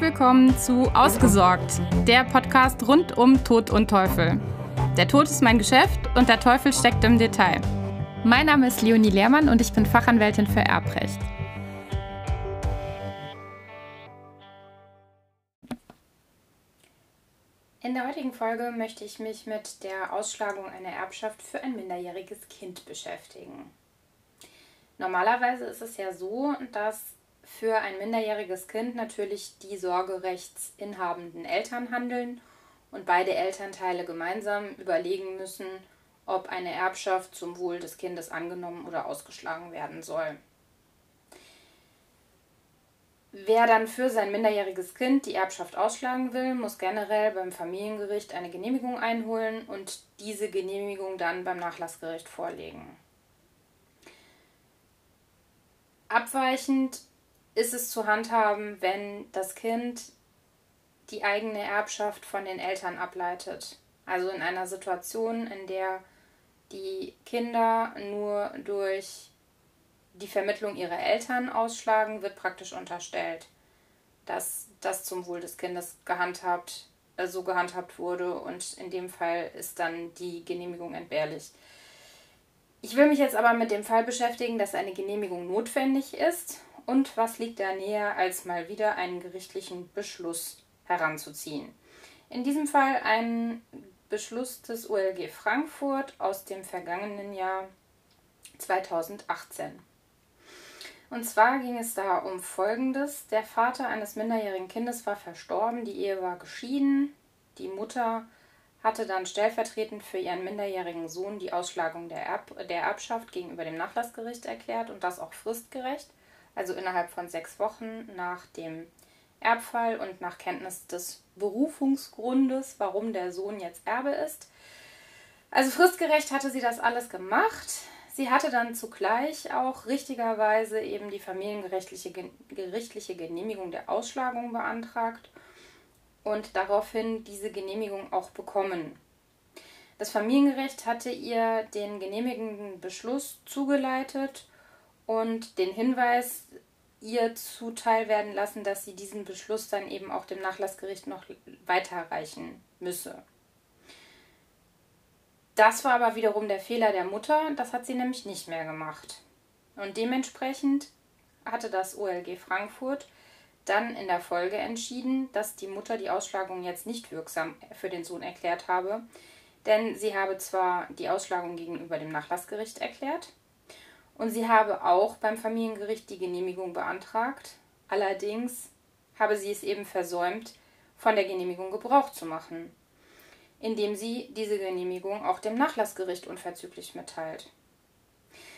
Willkommen zu Ausgesorgt, der Podcast rund um Tod und Teufel. Der Tod ist mein Geschäft und der Teufel steckt im Detail. Mein Name ist Leonie Lehrmann und ich bin Fachanwältin für Erbrecht. In der heutigen Folge möchte ich mich mit der Ausschlagung einer Erbschaft für ein minderjähriges Kind beschäftigen. Normalerweise ist es ja so, dass für ein minderjähriges Kind natürlich die sorgerechtsinhabenden Eltern handeln und beide Elternteile gemeinsam überlegen müssen, ob eine Erbschaft zum Wohl des Kindes angenommen oder ausgeschlagen werden soll. Wer dann für sein minderjähriges Kind die Erbschaft ausschlagen will, muss generell beim Familiengericht eine Genehmigung einholen und diese Genehmigung dann beim Nachlassgericht vorlegen. Abweichend ist es zu handhaben, wenn das Kind die eigene Erbschaft von den Eltern ableitet. Also in einer Situation, in der die Kinder nur durch die Vermittlung ihrer Eltern ausschlagen, wird praktisch unterstellt, dass das zum Wohl des Kindes gehandhabt, äh, so gehandhabt wurde und in dem Fall ist dann die Genehmigung entbehrlich. Ich will mich jetzt aber mit dem Fall beschäftigen, dass eine Genehmigung notwendig ist und was liegt da näher, als mal wieder einen gerichtlichen Beschluss heranzuziehen? In diesem Fall einen Beschluss des OLG Frankfurt aus dem vergangenen Jahr 2018. Und zwar ging es da um Folgendes. Der Vater eines minderjährigen Kindes war verstorben, die Ehe war geschieden, die Mutter hatte dann stellvertretend für ihren minderjährigen Sohn die Ausschlagung der, Erb der Erbschaft gegenüber dem Nachlassgericht erklärt und das auch fristgerecht also innerhalb von sechs Wochen nach dem Erbfall und nach Kenntnis des Berufungsgrundes, warum der Sohn jetzt Erbe ist. Also fristgerecht hatte sie das alles gemacht. Sie hatte dann zugleich auch richtigerweise eben die familiengerichtliche gerichtliche Genehmigung der Ausschlagung beantragt und daraufhin diese Genehmigung auch bekommen. Das Familiengericht hatte ihr den genehmigenden Beschluss zugeleitet und den Hinweis ihr zuteil werden lassen, dass sie diesen Beschluss dann eben auch dem Nachlassgericht noch weiterreichen müsse. Das war aber wiederum der Fehler der Mutter, das hat sie nämlich nicht mehr gemacht. Und dementsprechend hatte das OLG Frankfurt dann in der Folge entschieden, dass die Mutter die Ausschlagung jetzt nicht wirksam für den Sohn erklärt habe, denn sie habe zwar die Ausschlagung gegenüber dem Nachlassgericht erklärt, und sie habe auch beim Familiengericht die Genehmigung beantragt. Allerdings habe sie es eben versäumt, von der Genehmigung Gebrauch zu machen, indem sie diese Genehmigung auch dem Nachlassgericht unverzüglich mitteilt.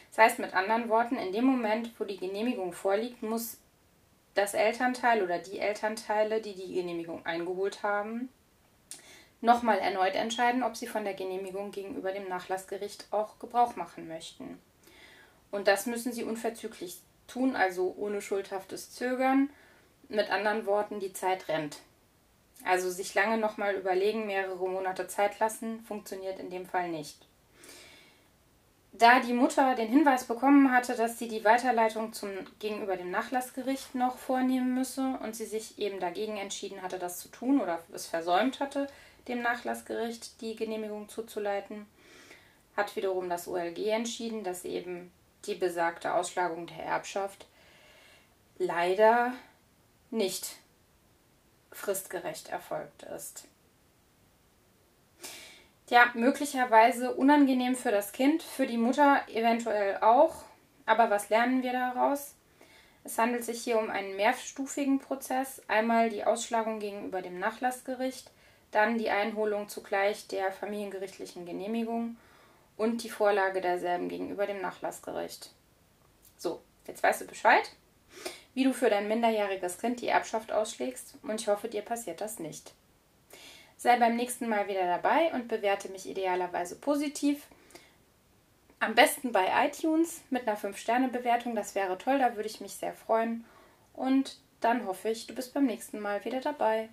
Das heißt mit anderen Worten, in dem Moment, wo die Genehmigung vorliegt, muss das Elternteil oder die Elternteile, die die Genehmigung eingeholt haben, nochmal erneut entscheiden, ob sie von der Genehmigung gegenüber dem Nachlassgericht auch Gebrauch machen möchten. Und das müssen sie unverzüglich tun, also ohne schuldhaftes Zögern. Mit anderen Worten, die Zeit rennt. Also sich lange nochmal überlegen, mehrere Monate Zeit lassen, funktioniert in dem Fall nicht. Da die Mutter den Hinweis bekommen hatte, dass sie die Weiterleitung zum, gegenüber dem Nachlassgericht noch vornehmen müsse und sie sich eben dagegen entschieden hatte, das zu tun oder es versäumt hatte, dem Nachlassgericht die Genehmigung zuzuleiten, hat wiederum das OLG entschieden, dass eben die besagte Ausschlagung der Erbschaft leider nicht fristgerecht erfolgt ist. Ja, möglicherweise unangenehm für das Kind, für die Mutter eventuell auch. Aber was lernen wir daraus? Es handelt sich hier um einen mehrstufigen Prozess. Einmal die Ausschlagung gegenüber dem Nachlassgericht, dann die Einholung zugleich der familiengerichtlichen Genehmigung und die Vorlage derselben gegenüber dem Nachlassgericht. So, jetzt weißt du Bescheid, wie du für dein minderjähriges Kind die Erbschaft ausschlägst und ich hoffe, dir passiert das nicht. Sei beim nächsten Mal wieder dabei und bewerte mich idealerweise positiv. Am besten bei iTunes mit einer 5-Sterne-Bewertung, das wäre toll, da würde ich mich sehr freuen. Und dann hoffe ich, du bist beim nächsten Mal wieder dabei.